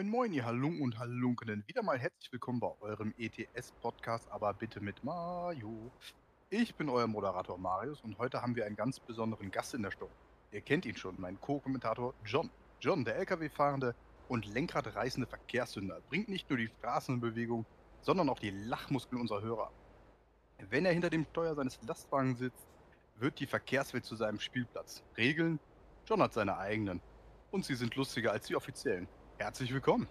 Moin Moin, ihr Halung und Halunkenen. Wieder mal herzlich willkommen bei eurem ETS-Podcast, aber bitte mit Mario. Ich bin euer Moderator Marius und heute haben wir einen ganz besonderen Gast in der Show. Ihr kennt ihn schon, mein Co-Kommentator John. John, der LKW-fahrende und lenkradreißende Verkehrssünder, bringt nicht nur die Straßen in Bewegung, sondern auch die Lachmuskeln unserer Hörer. Wenn er hinter dem Steuer seines Lastwagens sitzt, wird die Verkehrswelt zu seinem Spielplatz. Regeln? John hat seine eigenen. Und sie sind lustiger als die offiziellen. Herzlich willkommen.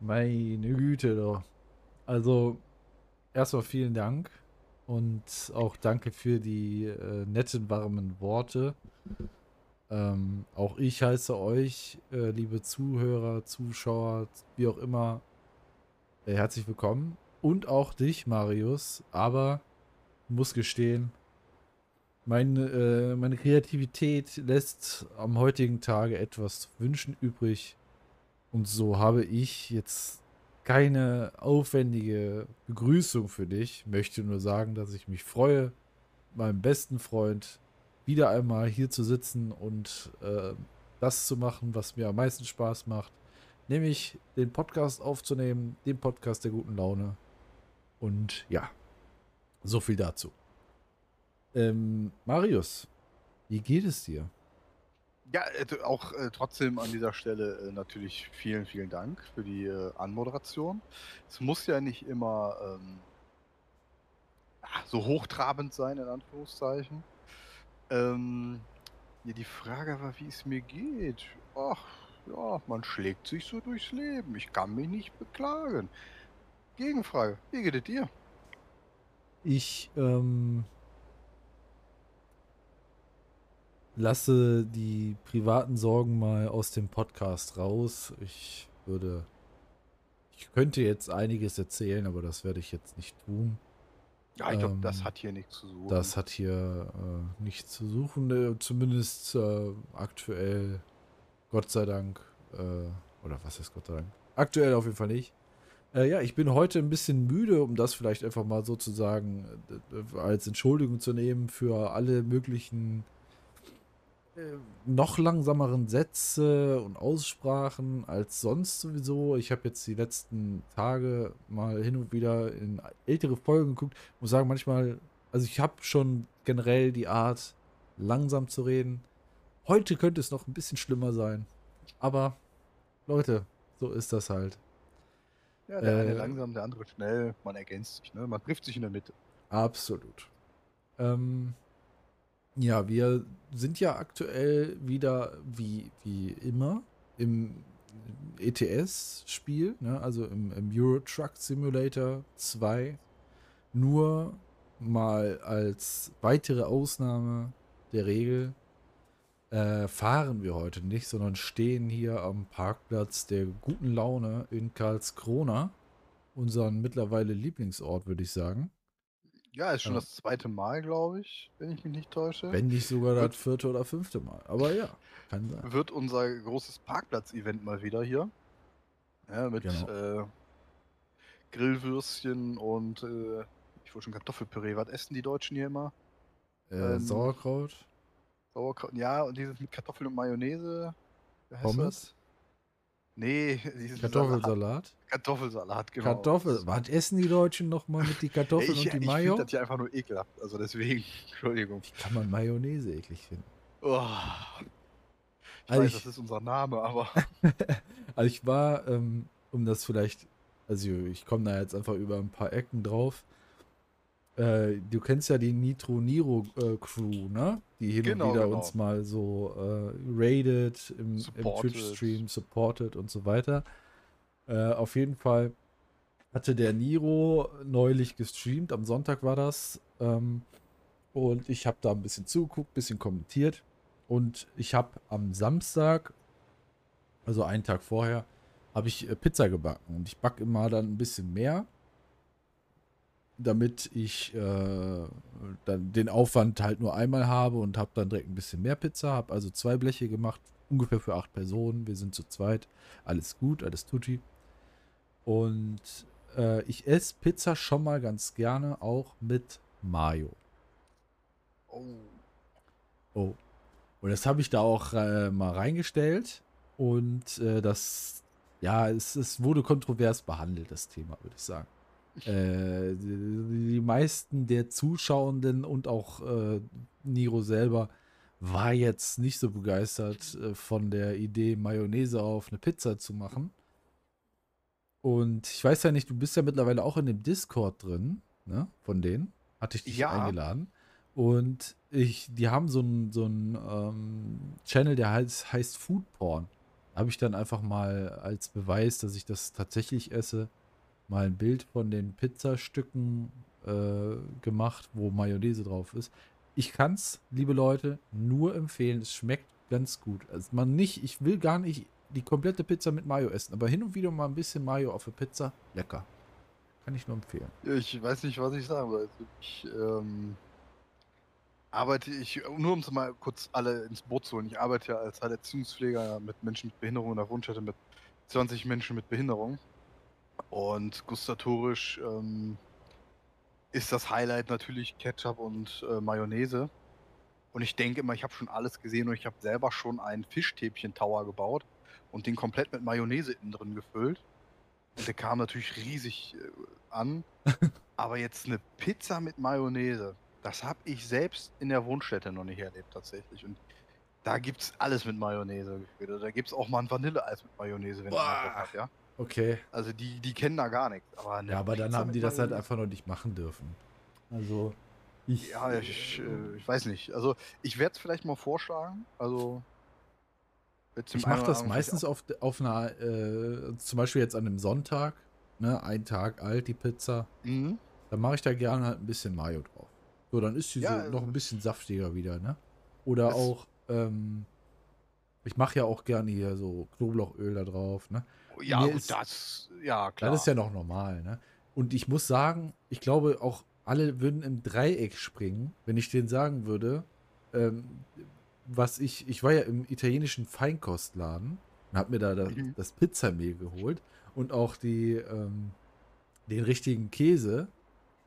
Meine Güte, doch. Also, erstmal vielen Dank und auch danke für die äh, netten, warmen Worte. Ähm, auch ich heiße euch, äh, liebe Zuhörer, Zuschauer, wie auch immer, äh, herzlich willkommen. Und auch dich, Marius. Aber muss gestehen, meine, äh, meine Kreativität lässt am heutigen Tage etwas wünschen übrig. Und so habe ich jetzt keine aufwendige Begrüßung für dich. Möchte nur sagen, dass ich mich freue, meinem besten Freund wieder einmal hier zu sitzen und äh, das zu machen, was mir am meisten Spaß macht. Nämlich den Podcast aufzunehmen, den Podcast der guten Laune. Und ja, so viel dazu. Ähm, Marius, wie geht es dir? Ja, äh, auch äh, trotzdem an dieser Stelle äh, natürlich vielen, vielen Dank für die äh, Anmoderation. Es muss ja nicht immer ähm, so hochtrabend sein, in Anführungszeichen. Ähm, ja, die Frage war, wie es mir geht. Ach, ja, man schlägt sich so durchs Leben. Ich kann mich nicht beklagen. Gegenfrage, wie geht es dir? Ich, ähm, lasse die privaten Sorgen mal aus dem Podcast raus. Ich würde. Ich könnte jetzt einiges erzählen, aber das werde ich jetzt nicht tun. Ja, ich glaube, ähm, das hat hier nichts zu suchen. Das hat hier äh, nichts zu suchen, äh, zumindest äh, aktuell, Gott sei Dank. Äh, oder was ist Gott sei Dank? Aktuell auf jeden Fall nicht. Äh, ja, ich bin heute ein bisschen müde, um das vielleicht einfach mal sozusagen äh, als Entschuldigung zu nehmen für alle möglichen noch langsameren Sätze und Aussprachen als sonst sowieso. Ich habe jetzt die letzten Tage mal hin und wieder in ältere Folgen geguckt. Ich muss sagen, manchmal, also ich habe schon generell die Art, langsam zu reden. Heute könnte es noch ein bisschen schlimmer sein. Aber Leute, so ist das halt. Ja, der äh, eine langsam, der andere schnell. Man ergänzt sich, ne? Man trifft sich in der Mitte. Absolut. Ähm, ja, wir sind ja aktuell wieder wie, wie immer im ETS-Spiel, ne? also im, im Euro Truck Simulator 2. Nur mal als weitere Ausnahme der Regel äh, fahren wir heute nicht, sondern stehen hier am Parkplatz der guten Laune in Karlskrona, unseren mittlerweile Lieblingsort, würde ich sagen. Ja, ist schon ja. das zweite Mal, glaube ich, wenn ich mich nicht täusche. Wenn nicht sogar das vierte oder fünfte Mal. Aber ja, kann sein. Wird unser großes Parkplatz-Event mal wieder hier. Ja, mit genau. äh, Grillwürstchen und äh, ich wollte schon Kartoffelpüree. Was essen die Deutschen hier immer? Äh, ähm, Sauerkraut. Sauerkraut, ja, und dieses mit Kartoffeln und Mayonnaise. Pommes? Nee, Kartoffelsalat. Kartoffelsalat, genau. Kartoffel. Was essen die Deutschen nochmal mit die Kartoffeln ich, und die Mayo? Ich finde das ja einfach nur ekelhaft. Also deswegen, Entschuldigung. Wie kann man Mayonnaise eklig finden? Oh. Ich also weiß, ich, das ist unser Name, aber. also ich war, ähm, um das vielleicht, also ich komme da jetzt einfach über ein paar Ecken drauf. Äh, du kennst ja die Nitro Niro äh, Crew, ne? Die hin genau, und wieder genau. uns mal so äh, raided im, im Twitch-Stream, supported und so weiter. Äh, auf jeden Fall hatte der Niro neulich gestreamt, am Sonntag war das. Ähm, und ich habe da ein bisschen zugeguckt, ein bisschen kommentiert. Und ich habe am Samstag, also einen Tag vorher, habe ich äh, Pizza gebacken. Und ich backe immer dann ein bisschen mehr damit ich äh, dann den Aufwand halt nur einmal habe und habe dann direkt ein bisschen mehr Pizza. Habe also zwei Bleche gemacht, ungefähr für acht Personen. Wir sind zu zweit. Alles gut, alles tutti. Und äh, ich esse Pizza schon mal ganz gerne auch mit Mayo. Oh. Oh. Und das habe ich da auch äh, mal reingestellt. Und äh, das, ja, es, es wurde kontrovers behandelt, das Thema, würde ich sagen. Äh, die, meisten der Zuschauenden und auch äh, Niro selber war jetzt nicht so begeistert äh, von der Idee, Mayonnaise auf eine Pizza zu machen. Und ich weiß ja nicht, du bist ja mittlerweile auch in dem Discord drin, ne? Von denen. Hatte ich dich Ja. eingeladen. Und ich, die haben so einen so einen, ähm, Channel, der heißt, heißt Food Porn. Da habe ich dann einfach mal als Beweis, dass ich das tatsächlich esse, mal ein Bild von den Pizzastücken äh, gemacht, wo Mayonnaise drauf ist. Ich kann es, liebe Leute, nur empfehlen. Es schmeckt ganz gut. Also man nicht, ich will gar nicht die komplette Pizza mit Mayo essen, aber hin und wieder mal ein bisschen Mayo auf der Pizza, lecker. Kann ich nur empfehlen. Ich weiß nicht, was ich sagen soll. Also Ich ähm, arbeite, ich, nur um es mal kurz alle ins Boot zu holen, ich arbeite ja als Heilerziehungspfleger mit Menschen mit Behinderung in der Wunschstätte mit 20 Menschen mit Behinderung. Und gustatorisch ähm, ist das Highlight natürlich Ketchup und äh, Mayonnaise. Und ich denke immer, ich habe schon alles gesehen und ich habe selber schon einen Fischstäbchen-Tower gebaut und den komplett mit Mayonnaise innen drin gefüllt. Und der kam natürlich riesig äh, an. Aber jetzt eine Pizza mit Mayonnaise, das habe ich selbst in der Wohnstätte noch nicht erlebt tatsächlich. Und da gibt's alles mit Mayonnaise Da gibt's auch mal ein Vanilleeis mit Mayonnaise, wenn Boah. ihr Bock ja. Okay. Also die, die kennen da gar nichts. Aber Ja, aber dann haben die das halt einfach noch nicht machen dürfen. Also, ich. Ja, ich, äh, ich weiß nicht. Also ich werde es vielleicht mal vorschlagen. Also Ich mache das meistens auf, auf einer, äh, zum Beispiel jetzt an einem Sonntag, ne, ein Tag alt, die Pizza. Mhm. Dann mache ich da gerne halt ein bisschen Mayo drauf. So, dann ist sie Ja, so noch also- ein bisschen saftiger wieder, ne? Oder auch, ähm, ich mache ja auch gerne hier so Knoblauchöl da drauf, ne? Ja, gut, ist- das, ja, klar. Das ist ja noch normal, ne? Und ich muss sagen, ich glaube auch alle würden im Dreieck springen, wenn ich denen sagen würde, ähm, was ich, ich war ja im italienischen Feinkostladen und habe mir da das, Mhm. das Pizzamehl geholt und auch die, ähm, den richtigen Käse,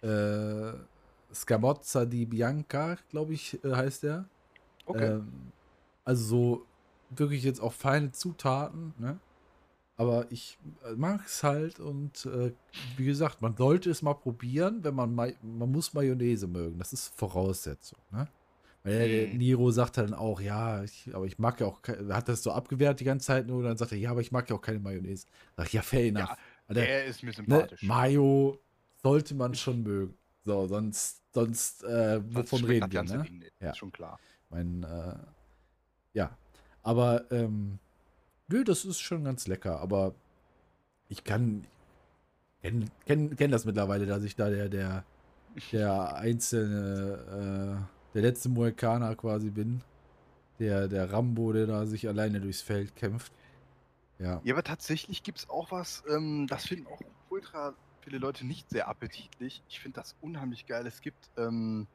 äh, Scamozza di Bianca, glaube ich, äh, heißt der. okay. Ähm, also so wirklich jetzt auch feine Zutaten, ne? Aber ich mag es halt und äh, wie gesagt, man sollte es mal probieren, wenn man man muss Mayonnaise mögen. Das ist Voraussetzung, ne? Weil Mhm. Niro sagt dann auch, ja, ich, aber ich mag ja auch, er hat das so abgewehrt die ganze Zeit nur und dann sagt er, ja, aber ich mag ja auch keine Mayonnaise. Sag ich, ja, fair enough. Ja, Alter, der ist mir ne, sympathisch. Mayo sollte man schon mögen. So, sonst, sonst, äh, wovon reden wir, ne? Ding. Ja. Ist schon klar. Mein, äh, ja. Aber, ähm, nö, das ist schon ganz lecker. Aber ich kann, kenn, kenn, kenn das mittlerweile, dass ich da der, der, der einzelne, äh, der letzte Mohikaner quasi bin. Der, der Rambo, der da sich alleine durchs Feld kämpft. Ja. Ja, aber tatsächlich gibt es auch was, ähm, das finden auch ultra viele Leute nicht sehr appetitlich. Ich finde das unheimlich geil. Es gibt, ähm,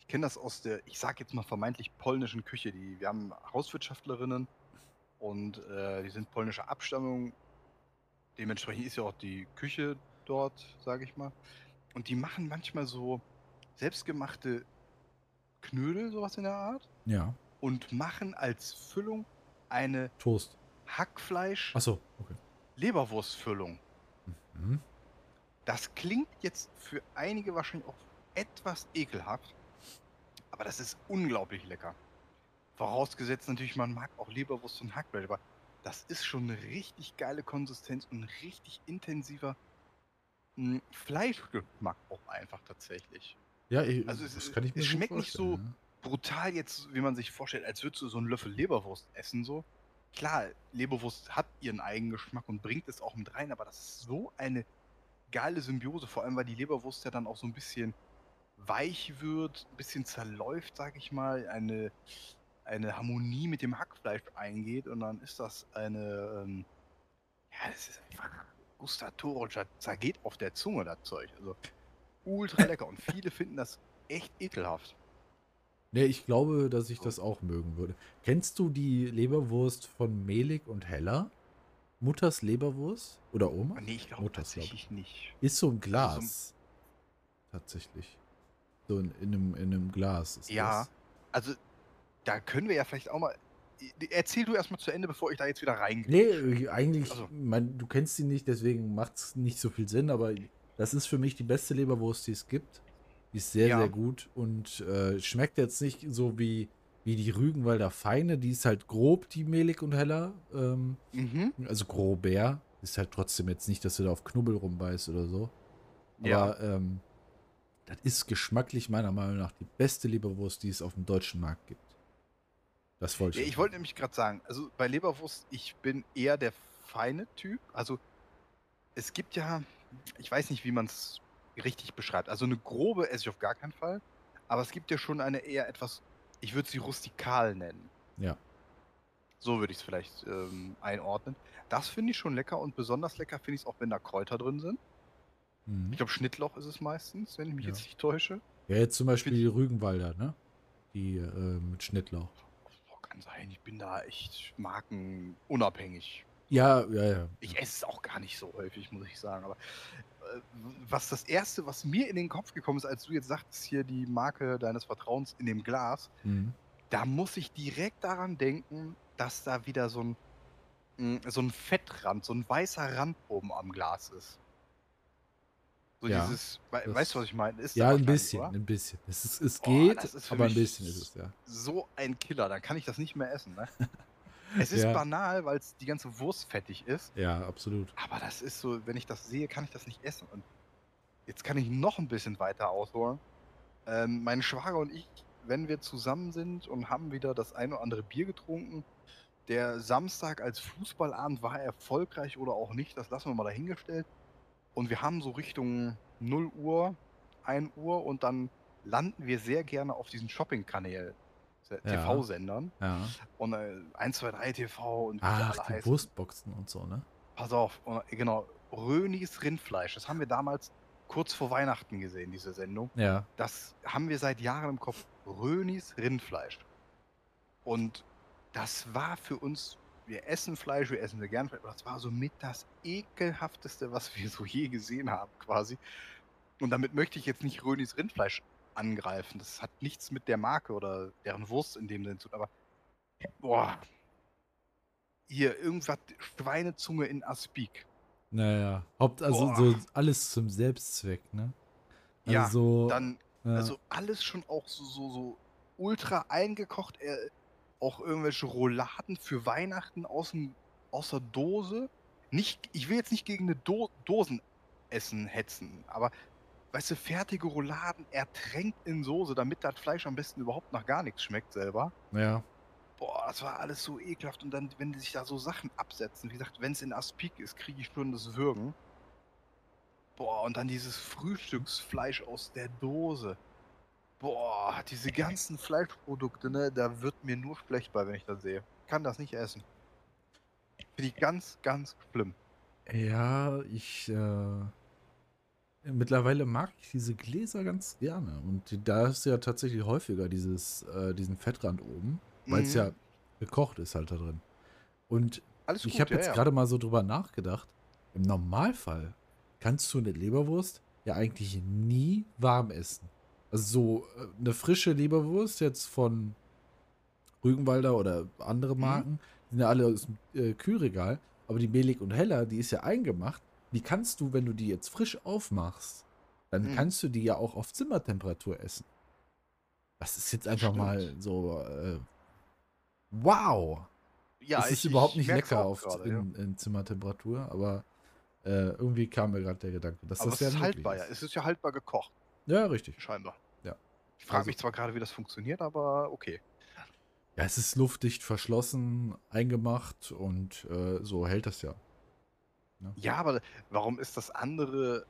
ich kenne das aus der, ich sag jetzt mal vermeintlich polnischen Küche. Die, wir haben Hauswirtschaftlerinnen und äh, die sind polnischer Abstammung. Dementsprechend ist ja auch die Küche dort, sage ich mal. Und die machen manchmal so selbstgemachte Knödel, sowas in der Art, Ja. und machen als Füllung eine Toast. Hackfleisch Achso, okay. Leberwurstfüllung. Mhm. Das klingt jetzt für einige wahrscheinlich auch etwas ekelhaft, aber das ist unglaublich lecker. Vorausgesetzt natürlich, man mag auch Leberwurst und Hackfleisch, aber das ist schon eine richtig geile Konsistenz und ein richtig intensiver mh, Fleischgeschmack auch einfach tatsächlich. Ja, ich, Also es- das kann ich mir es schmeckt nicht so- ne? Brutal jetzt, wie man sich vorstellt, als würdest du so einen Löffel Leberwurst essen, so. Klar, Leberwurst hat ihren eigenen Geschmack und bringt es auch mit rein, aber das ist so eine geile Symbiose, vor allem weil die Leberwurst ja dann auch so ein bisschen weich wird, ein bisschen zerläuft, sag ich mal, eine, eine Harmonie mit dem Hackfleisch eingeht und dann ist das eine, ähm, ja, das ist einfach gustatorisch, das zergeht auf der Zunge, das Zeug. Also ultra lecker und viele finden das echt ekelhaft. Nee, ich glaube, dass ich das auch mögen würde. Kennst du die Leberwurst von Melik und Heller? Mutters Leberwurst? Oder Oma? Nee, ich glaube Mutters, glaub tatsächlich nicht. Ist so ein Glas. Also Tatsächlich. So in, in, einem, in einem Glas. Ist Ja, Das. also da können wir ja vielleicht auch mal. erzähl du erstmal zu Ende, bevor ich da jetzt wieder reingehe. Nee, eigentlich, Also. mein, du kennst sie nicht, deswegen macht es nicht so viel Sinn, aber das ist für mich die beste Leberwurst, die es gibt. Die ist sehr, Ja. sehr gut und äh, schmeckt jetzt nicht so wie, wie die Rügenwalder Feine. Die ist halt grob, die mehlig und heller. Ähm, Mhm. also grober. Ist halt trotzdem jetzt nicht, dass du da auf Knubbel rumbeißt oder so. Ja. Aber ähm, das ist geschmacklich meiner Meinung nach die beste Leberwurst, die es auf dem deutschen Markt gibt. Das wollte Ja, ich. ich wollte nämlich gerade sagen, also bei Leberwurst, ich bin eher der feine Typ. Also es gibt ja, ich weiß nicht, wie man es richtig beschreibt. Also eine grobe esse ich auf gar keinen Fall. Aber es gibt ja schon eine eher etwas, ich würde sie rustikal nennen. Ja. So würde ich es vielleicht ähm, einordnen. Das finde ich schon lecker und besonders lecker finde ich es auch, wenn da Kräuter drin sind. Mhm. Ich glaube, Schnittlauch ist es meistens, wenn ich mich Ja. jetzt nicht täusche. Ja, jetzt zum Beispiel die Rügenwalder, ne? Die äh, mit Schnittlauch. Kann sein, ich bin da echt markenunabhängig. Ja, ja, ja. Ich esse es auch gar nicht so häufig, muss ich sagen. Aber äh, was das Erste, was mir in den Kopf gekommen ist, als du jetzt sagtest, hier die Marke deines Vertrauens in dem Glas, Mhm. da muss ich direkt daran denken, dass da wieder so ein, mh, so ein Fettrand, so ein weißer Rand oben am Glas ist. So Ja, dieses, we weißt du, was ich meine? Ist Ja, ein bisschen, ein bisschen. Es, ist, es Oh, geht, für aber ein bisschen ist es, ja. So ein Killer, dann kann ich das nicht mehr essen. Ne? es ist Ja. banal, weil es die ganze Wurst fettig ist. Ja, absolut. Aber das ist so, wenn ich das sehe, kann ich das nicht essen. Und jetzt kann ich noch ein bisschen weiter ausholen. Ähm, mein Schwager und ich, wenn wir zusammen sind und haben wieder das ein oder andere Bier getrunken, der Samstag als Fußballabend war erfolgreich oder auch nicht, das lassen wir mal dahingestellt. Und wir haben so Richtung 0 Uhr, 1 Uhr und dann landen wir sehr gerne auf diesen Shopping-Kanälen, Ja. TV-Sendern. Ja. Und äh, 1, 2, 3 TV und Ach, die heißen. Wurstboxen und so, ne? Pass auf, und, äh, genau, Rönis Rindfleisch. Das haben wir damals kurz vor Weihnachten gesehen, diese Sendung. Ja. Das haben wir seit Jahren im Kopf. Rönis Rindfleisch. Und das war für uns, wir essen Fleisch, wir essen sehr gern Fleisch, aber das war so mit das ekelhafteste, was wir so je gesehen haben, quasi. Und damit möchte ich jetzt nicht Rönis Rindfleisch angreifen. Das hat nichts mit der Marke oder deren Wurst in dem Sinne zu tun, aber boah. Hier, irgendwas, Schweinezunge in Aspik. Naja. Haupt, also Boah. so alles zum Selbstzweck, ne? Also Ja, so, Dann ja. Also alles schon auch so, so, so ultra eingekocht. Äh, auch irgendwelche Rouladen für Weihnachten aus, dem, aus der Dose. Nicht, ich will jetzt nicht gegen eine Do Dosenessen hetzen, aber weißt du, fertige Rouladen ertränkt in Soße, damit das Fleisch am besten überhaupt nach gar nichts schmeckt selber. ja. Boah, das war alles so ekelhaft. Und dann, wenn die sich da so Sachen absetzen, wie gesagt, wenn es in Aspik ist, kriege ich schon das Würgen. Boah, und dann dieses Frühstücksfleisch aus der Dose. Boah, diese ganzen Fleischprodukte, ne, da wird mir nur schlecht bei, wenn ich das sehe. Kann das nicht essen. Finde ich ganz, ganz schlimm. Ja, ich, äh, mittlerweile mag ich diese Gläser ganz gerne. Und die, da ist ja tatsächlich häufiger dieses, äh, diesen Fettrand oben, weil es Mhm. ja gekocht ist halt da drin. Und Alles ich habe ja, jetzt ja. gerade mal so drüber nachgedacht. Im Normalfall kannst du eine Leberwurst ja eigentlich nie warm essen. Also so äh, eine frische Leberwurst jetzt von Rügenwalder oder andere Mhm. Marken, die sind ja alle aus dem äh, Kühlregal, aber die Mehlig und Heller, die ist ja eingemacht. Die kannst du, wenn du die jetzt frisch aufmachst, dann Mhm. kannst du die ja auch auf Zimmertemperatur essen. Das ist jetzt einfach Stimmt. mal so, äh, wow. Ja, es ist überhaupt ich nicht lecker auf, gerade, ja. in, in Zimmertemperatur, aber äh, irgendwie kam mir gerade der Gedanke, dass Aber das es ist ja möglich haltbar, ja. Es ist ja haltbar gekocht, Ja, richtig. scheinbar. Ja. Ich frage Also- mich zwar gerade, wie das funktioniert, aber okay. Ja, es ist luftdicht verschlossen, eingemacht und äh, so hält das ja. Ja, aber warum ist das andere.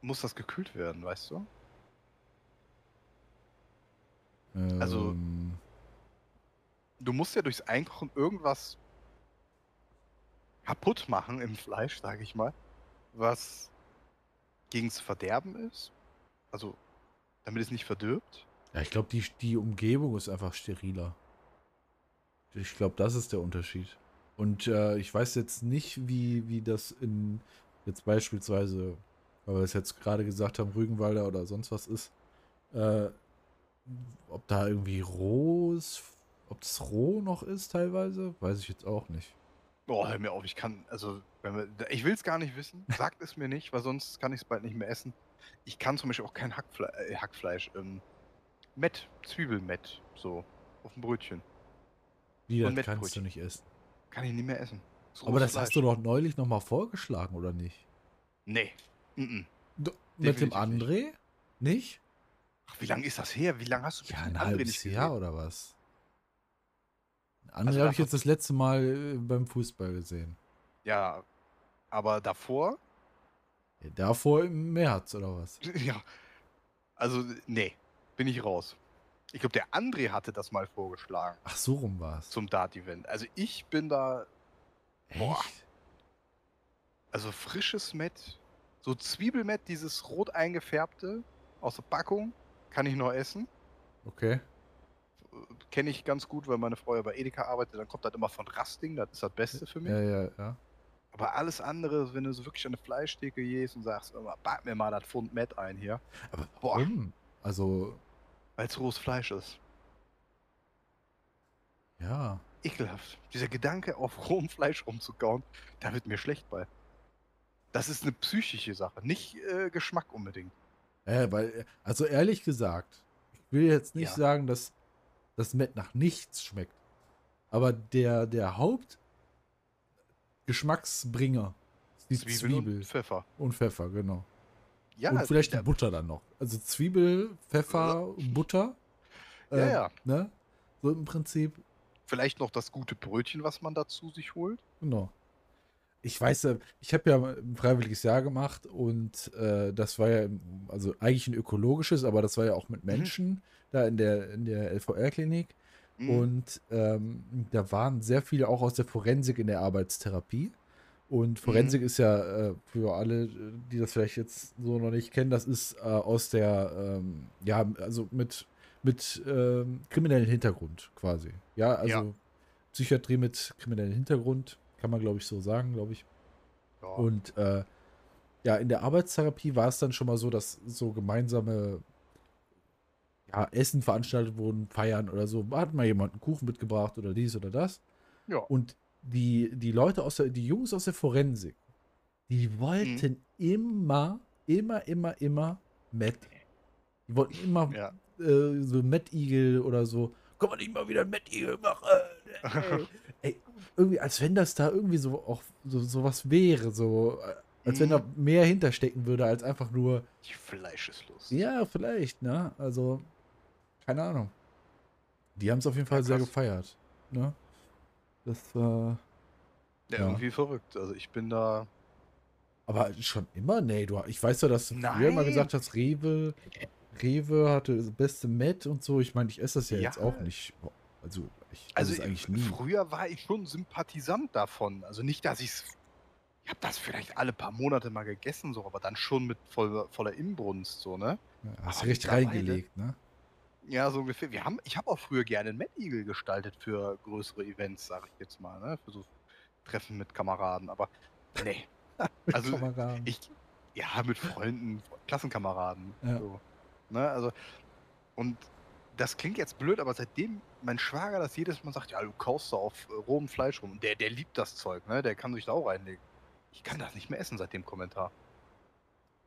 Muss das gekühlt werden, weißt du? Also- Ähm, Du musst ja durchs Einkochen irgendwas kaputt machen im Fleisch, sage ich mal, was gegens Verderben ist. Also, damit es nicht verdirbt. ja, ich glaube, die, die Umgebung ist einfach steriler. Ich glaube, das ist der Unterschied. Und äh, ich weiß jetzt nicht, wie, wie das in jetzt beispielsweise, weil wir es jetzt gerade gesagt haben, Rügenwalder oder sonst was ist, äh, ob da irgendwie rohes ob das roh noch ist teilweise, weiß ich jetzt auch nicht. Boah, hör mir auf, ich kann, also, wenn wir, ich will es gar nicht wissen. Sagt es mir nicht, weil sonst kann ich es bald nicht mehr essen. Ich kann zum Beispiel auch kein Hackfle äh, Hackfleisch, ähm, Mett, Zwiebelmett, so, auf dem Brötchen. Wie, So das kannst du nicht essen. Kann ich nicht mehr essen. Ist Aber das hast Fleisch. du doch neulich nochmal vorgeschlagen, oder nicht? Nee. Mm Du, mit dem André? Nicht? Ach, wie lange ist das her? Wie lange hast du Ja, ein halbes nicht Jahr oder was? André Also habe ich jetzt das letzte Mal äh, beim Fußball gesehen. Ja, aber davor, Ja, davor im März oder was? ja, also, nee, bin ich raus. Ich glaube, der André hatte das mal vorgeschlagen Ach, so rum war es. zum Dart-Event. Also ich bin da, Boah. Echt? also frisches Mett, so Zwiebelmett, dieses rot eingefärbte aus der Packung, kann ich noch essen. Okay. Kenne ich ganz gut, weil meine Frau ja bei Edeka arbeitet. Dann kommt das immer von Rasting, das ist das Beste für mich. Ja, ja, ja. Aber alles andere, wenn du so wirklich an eine Fleischtheke gehst und sagst, immer, back mir mal das Pfund Mett ein hier, Aber Boah. warum? Also, weil es rohes Fleisch ist. ja. Ekelhaft. Dieser Gedanke, auf rohem Fleisch rumzukauen, da wird mir schlecht bei. Das ist eine psychische Sache, nicht äh, Geschmack unbedingt. Äh, weil, also ehrlich gesagt, ich will jetzt nicht Ja. sagen, dass das Met nach nichts schmeckt. Aber der, der Hauptgeschmacksbringer ist die Zwiebeln Zwiebel und Pfeffer. und Pfeffer, genau. Ja, und vielleicht die Butter dann noch. Also Zwiebel, Pfeffer, Butter. Ja, ähm, ja. Ne? So im Prinzip, Vielleicht noch das gute Brötchen, was man dazu sich holt. genau. Ich weiß ja, ich habe ja ein freiwilliges Jahr gemacht und äh, das war ja, also eigentlich ein ökologisches, aber das war ja auch mit Mhm. Menschen da in der, in der LVR-Klinik. Mhm. Und ähm, da waren sehr viele auch aus der Forensik in der Arbeitstherapie. Und Forensik ist ja äh, für alle, die das vielleicht jetzt so noch nicht kennen, das ist äh, aus der, ähm, ja, also mit, mit ähm, kriminellen Hintergrund quasi. Ja, also Ja. Psychiatrie mit kriminellen Hintergrund, kann man glaube ich so sagen, glaube ich. ja. Und äh, ja, in der Arbeitstherapie war es dann schon mal so, dass so gemeinsame ja, Essen veranstaltet wurden, Feiern oder so. Hat mal jemand einen Kuchen mitgebracht oder dies oder das. ja. Und die, die Leute aus der, die Jungs aus der Forensik, die wollten immer, immer, immer, immer Matt. Die wollten immer ja. äh, so Mettigel oder so. Kann man nicht mal wieder ein Mettigel machen? Ey, ey, irgendwie, als wenn das da irgendwie so auch so, so was wäre, so äh, als wenn Mhm. da mehr hinterstecken würde, als einfach nur, Die Fleischeslust. ja, vielleicht, ne? Also, keine Ahnung. Die haben es auf jeden Fall Ja, sehr gefeiert. Ne? Das äh, Ja, Ja. irgendwie verrückt. Also ich bin da. Aber schon immer? Nee, du, ich weiß ja, dass du früher mal gesagt hast, Rewe, Rewe hatte das beste Met und so. Ich meine, ich esse das ja, Ja. jetzt auch nicht. Also, ich esse Also es eigentlich nie. früher war ich schon Sympathisant davon. Also nicht, dass ich es. Ich habe das vielleicht alle paar Monate mal gegessen, so, aber dann schon mit voller, voller Inbrunst, so, ne? Ja, hast aber recht reingelegt, ne? Ja, so ungefähr. Wir haben, ich habe auch früher gerne einen Mad-Eagle gestaltet für größere Events, sag ich jetzt mal, ne? Für so Treffen mit Kameraden, aber nee. Also ich, ja, mit Freunden, Klassenkameraden. Ja. So, ne? Also, und das klingt jetzt blöd, aber seitdem mein Schwager das jedes Mal sagt, ja, du kaufst da auf äh, rohem Fleisch rum, der, der liebt das Zeug, ne? Der kann sich da auch reinlegen. Ich kann das nicht mehr essen seit dem Kommentar.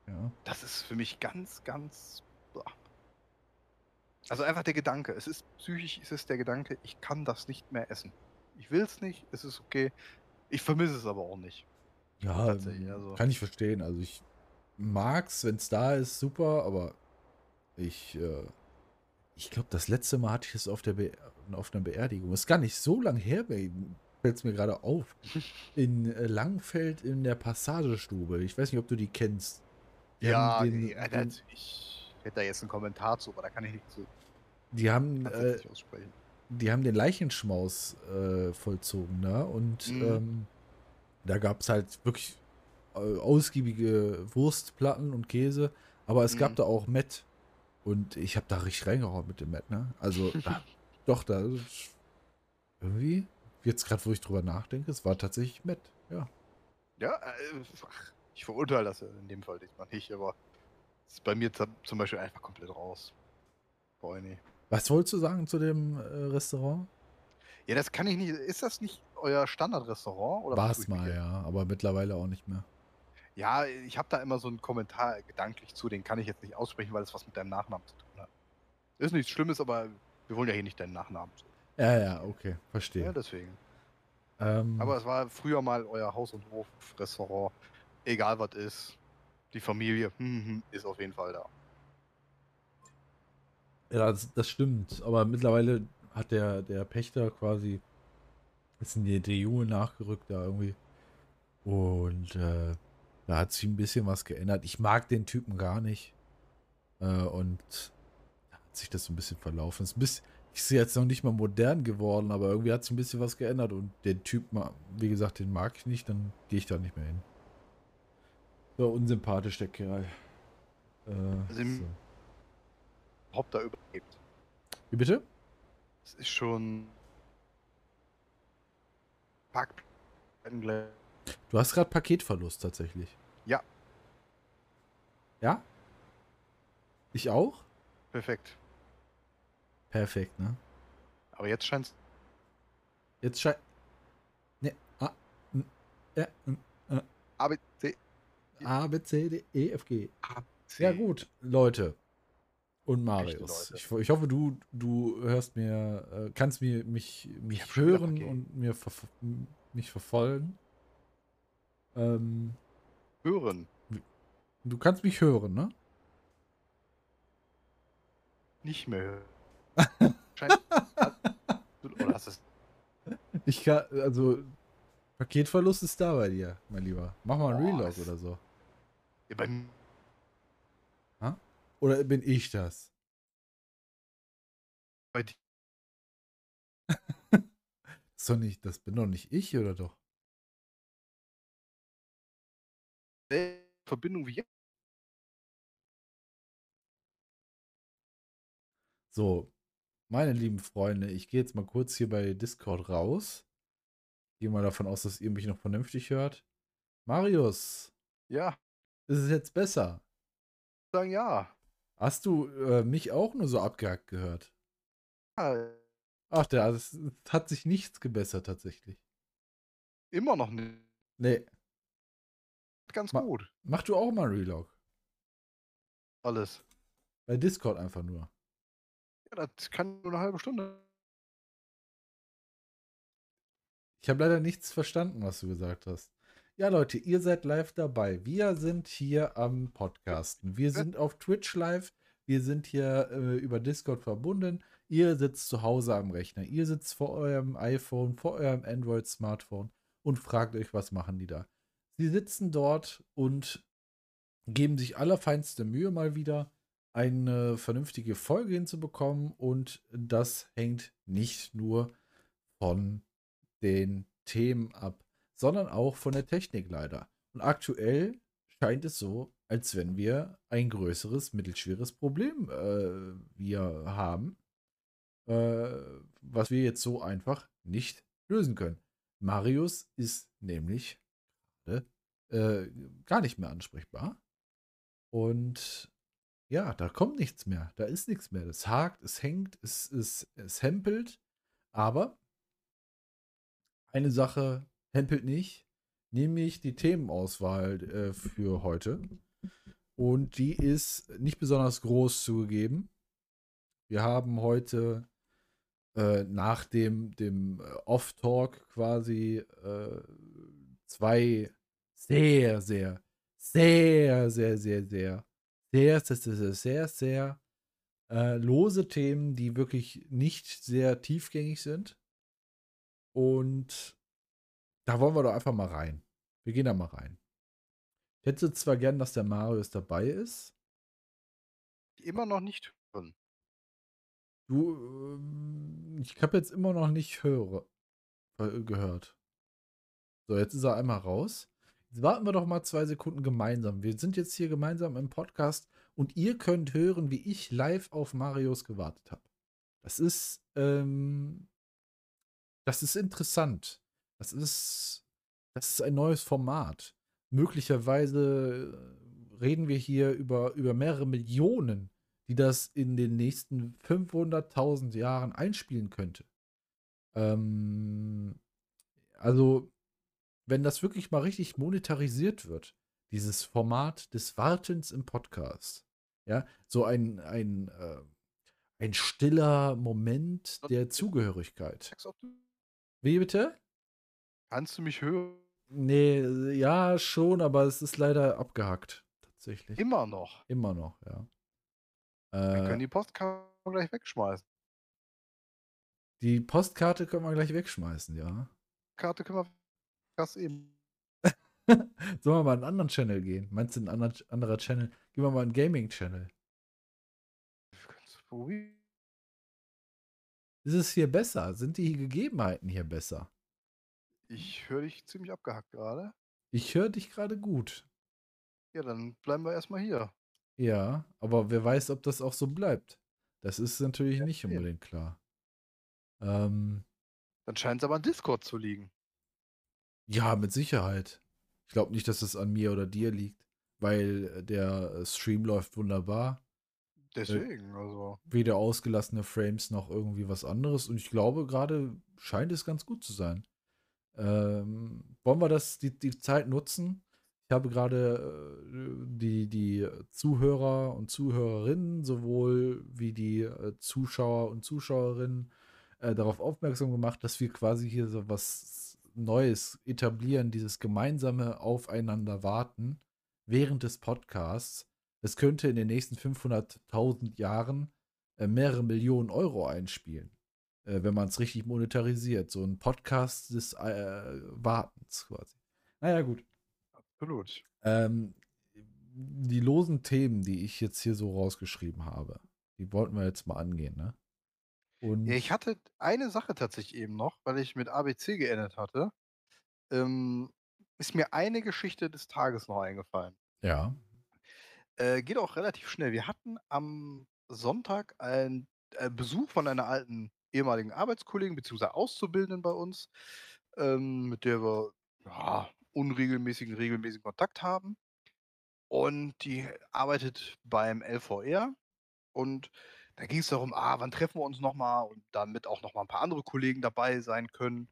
ja. Das ist für mich ganz, ganz. Also einfach der Gedanke. Es ist psychisch, es ist der Gedanke, ich kann das nicht mehr essen. Ich will es nicht, es ist okay. Ich vermisse es aber auch nicht. Ja, Tatsächlich, also. kann ich verstehen. Also ich mag's, wenn es da ist, super, aber ich, äh, ich glaube, das letzte Mal hatte ich es auf der Be auf einer Beerdigung. Ist gar nicht so lang her, fällt es mir gerade auf. In äh, Langfeld in der Passagestube. Ich weiß nicht, ob du die kennst. Die ja, den, nee, Alter, den, ich hätte da jetzt einen Kommentar zu, aber da kann ich nicht zu die haben, äh, nicht aussprechen. die haben den Leichenschmaus äh, vollzogen, ne? Und Mhm. ähm, da gab es halt wirklich äh, ausgiebige Wurstplatten und Käse, aber es gab Mhm. da auch Met. Und ich habe da richtig reingehauen mit dem Met, ne? Also, da, doch, da irgendwie, jetzt gerade, wo ich drüber nachdenke, es war tatsächlich Met, ja. Ja, äh, ich verurteile das in dem Fall diesmal nicht, aber es ist bei mir zum Beispiel einfach komplett raus. Boah, nee. Was wolltest du sagen zu dem äh, Restaurant? Ja, das kann ich nicht. Ist das nicht euer Standardrestaurant? War es mal, ja, aber mittlerweile auch nicht mehr. Ja, ich habe da immer so einen Kommentar gedanklich zu, den kann ich jetzt nicht aussprechen, weil es was mit deinem Nachnamen zu tun hat. Ist nichts Schlimmes, aber wir wollen ja hier nicht deinen Nachnamen. Ja, ja, okay, Ja, verstehe. deswegen. Ähm, Aber es war früher mal euer Haus- und Hof-Restaurant. Egal was ist. Die Familie hm, hm, ist auf jeden Fall da. ja, das, das stimmt. Aber mittlerweile hat der, der Pächter quasi, ist in die, Junge nachgerückt da irgendwie. Und äh, da hat sich ein bisschen was geändert. Ich mag den Typen gar nicht. Äh, und da hat sich das so ein bisschen verlaufen. Ist ein bisschen, ist jetzt noch nicht mal modern geworden, aber irgendwie hat sich ein bisschen was geändert. Und den Typ, wie gesagt, den mag ich nicht, dann gehe ich da nicht mehr hin. So unsympathisch, der Kerl. Äh, Also im- so. Haupt da überlebt. Wie bitte? Es ist schon. Pack. Du hast gerade Paketverlust tatsächlich. Ja. Ja? Ich auch? Perfekt. Perfekt, ne? Aber jetzt scheint es. Jetzt scheint. Ne, A, N, R, N, A, B, C, A, B, C, D, E, F, G. A, C. Ja, gut, Leute. Und Marius. Leute. Ich, ich hoffe, du, du hörst mir, äh, kannst mir mich, mich hören und mir verf mich verfolgen. Ähm, Hören. du kannst mich hören, ne? Nicht mehr hören. scheint. Oder hast es. Ich kann, also, Paketverlust ist da bei dir, mein Lieber. Mach mal einen das- oder so. Ja, bei mir Oder bin ich das? bei dir. Doch nicht, das bin doch nicht ich, oder doch? Verbindung wie jetzt. So, meine lieben Freunde, ich gehe jetzt mal kurz hier bei Discord raus. Gehe mal davon aus, dass ihr mich noch vernünftig hört. Marius, Ja, ist es jetzt besser? sagen ja. Hast du äh, mich auch nur so abgehackt gehört? ja. Ach, der, es hat sich nichts gebessert tatsächlich. Immer noch nicht. Nee, Ganz Ma- gut. mach du auch mal Relog. Alles. Bei Discord einfach nur. Ja, das kann nur eine halbe Stunde. Ich habe leider nichts verstanden, was du gesagt hast. Ja, Leute, ihr seid live dabei. Wir sind hier am Podcasten. Wir sind auf Twitch live. Wir sind hier äh, über Discord verbunden. Ihr sitzt zu Hause am Rechner. Ihr sitzt vor eurem iPhone, vor eurem Android-Smartphone und fragt euch, was machen die da? Sie sitzen dort und geben sich allerfeinste Mühe mal wieder, eine vernünftige Folge hinzubekommen. Und das hängt nicht nur von den Themen ab, sondern auch von der Technik leider. Und aktuell scheint es so, als wenn wir ein größeres, mittelschweres Problem äh, wir haben, äh, was wir jetzt so einfach nicht lösen können. Marius ist nämlich gerade äh, gar nicht mehr ansprechbar. Und ja, da kommt nichts mehr. Da ist nichts mehr. Es hakt, es hängt, es, es, es hempelt. Aber eine Sache hempelt nicht, nämlich die Themenauswahl äh, für heute. Und die ist nicht besonders groß zugegeben. Wir haben heute äh, nach dem, dem äh, Off-Talk quasi äh, zwei sehr, sehr, sehr, sehr, sehr, sehr, sehr, sehr, sehr, sehr, sehr, sehr äh, lose Themen, die wirklich nicht sehr tiefgängig sind. Und da wollen wir doch einfach mal rein. Wir gehen da mal rein. Ich hätte zwar gern, dass der Marius dabei ist. Immer noch nicht hören. Du, ähm, ich habe jetzt immer noch nicht höre, äh, gehört. So, jetzt ist er einmal raus. Jetzt warten wir doch mal zwei Sekunden gemeinsam. Wir sind jetzt hier gemeinsam im Podcast und ihr könnt hören, wie ich live auf Marius gewartet habe. Das ist, ähm, das ist interessant. Das ist, das ist ein neues Format. Möglicherweise äh, reden wir hier über, über mehrere Millionen, die das in den nächsten 500.000 Jahren einspielen könnte. Ähm, also, wenn das wirklich mal richtig monetarisiert wird, dieses Format des Wartens im Podcast, ja, so ein, ein, äh, ein stiller Moment der Zugehörigkeit. Wie bitte? Kannst du mich hören? Nee, ja, schon, aber es ist leider abgehackt. Tatsächlich. Immer noch. Immer noch, ja. Wir Äh, können die Postkarte gleich wegschmeißen. die Postkarte können wir gleich wegschmeißen, ja. Karte können wir das eben. Sollen wir mal in einen anderen Channel gehen? Meinst du ein anderer, Channel? Gehen wir mal einen Gaming-Channel. Wir. Ist es hier besser? Sind die Gegebenheiten hier besser? Ich höre dich ziemlich abgehackt gerade. Ich höre dich gerade gut. Ja, dann bleiben wir erstmal hier. Ja, aber wer weiß, ob das auch so bleibt. Das ist natürlich Ja, nicht unbedingt klar. Ähm, Dann scheint es aber an Discord zu liegen. ja, mit Sicherheit. Ich glaube nicht, dass es an mir oder dir liegt, weil äh, der äh, Stream läuft wunderbar. Deswegen, also. Weder ausgelassene Frames noch irgendwie was anderes. Und ich glaube, gerade scheint es ganz gut zu sein. Ähm, wollen wir das, die, die Zeit nutzen? Ich habe gerade äh, die, die Zuhörer und Zuhörerinnen, sowohl wie die äh, Zuschauer und Zuschauerinnen, äh, darauf aufmerksam gemacht, dass wir quasi hier so was Neues etablieren, dieses gemeinsame Aufeinander warten während des Podcasts. Das könnte in den nächsten 500.000 Jahren äh, mehrere Millionen Euro einspielen, äh, wenn man es richtig monetarisiert. So ein Podcast des äh, Wartens quasi. Naja, gut. Absolut. Ähm, die losen Themen, die ich jetzt hier so rausgeschrieben habe, die wollten wir jetzt mal angehen, ne? Und Ja, ich hatte eine Sache tatsächlich eben noch, weil ich mit ABC geendet hatte. Ähm, ist mir eine Geschichte des Tages noch eingefallen. ja, Äh, geht auch relativ schnell. Wir hatten am Sonntag einen äh, Besuch von einer alten ehemaligen Arbeitskollegin bzw. Auszubildenden bei uns, ähm, mit der wir ja, unregelmäßigen, regelmäßigen Kontakt haben. Und die arbeitet beim LVR. Und da ging es darum, ah, wann treffen wir uns nochmal und damit auch nochmal ein paar andere Kollegen dabei sein können.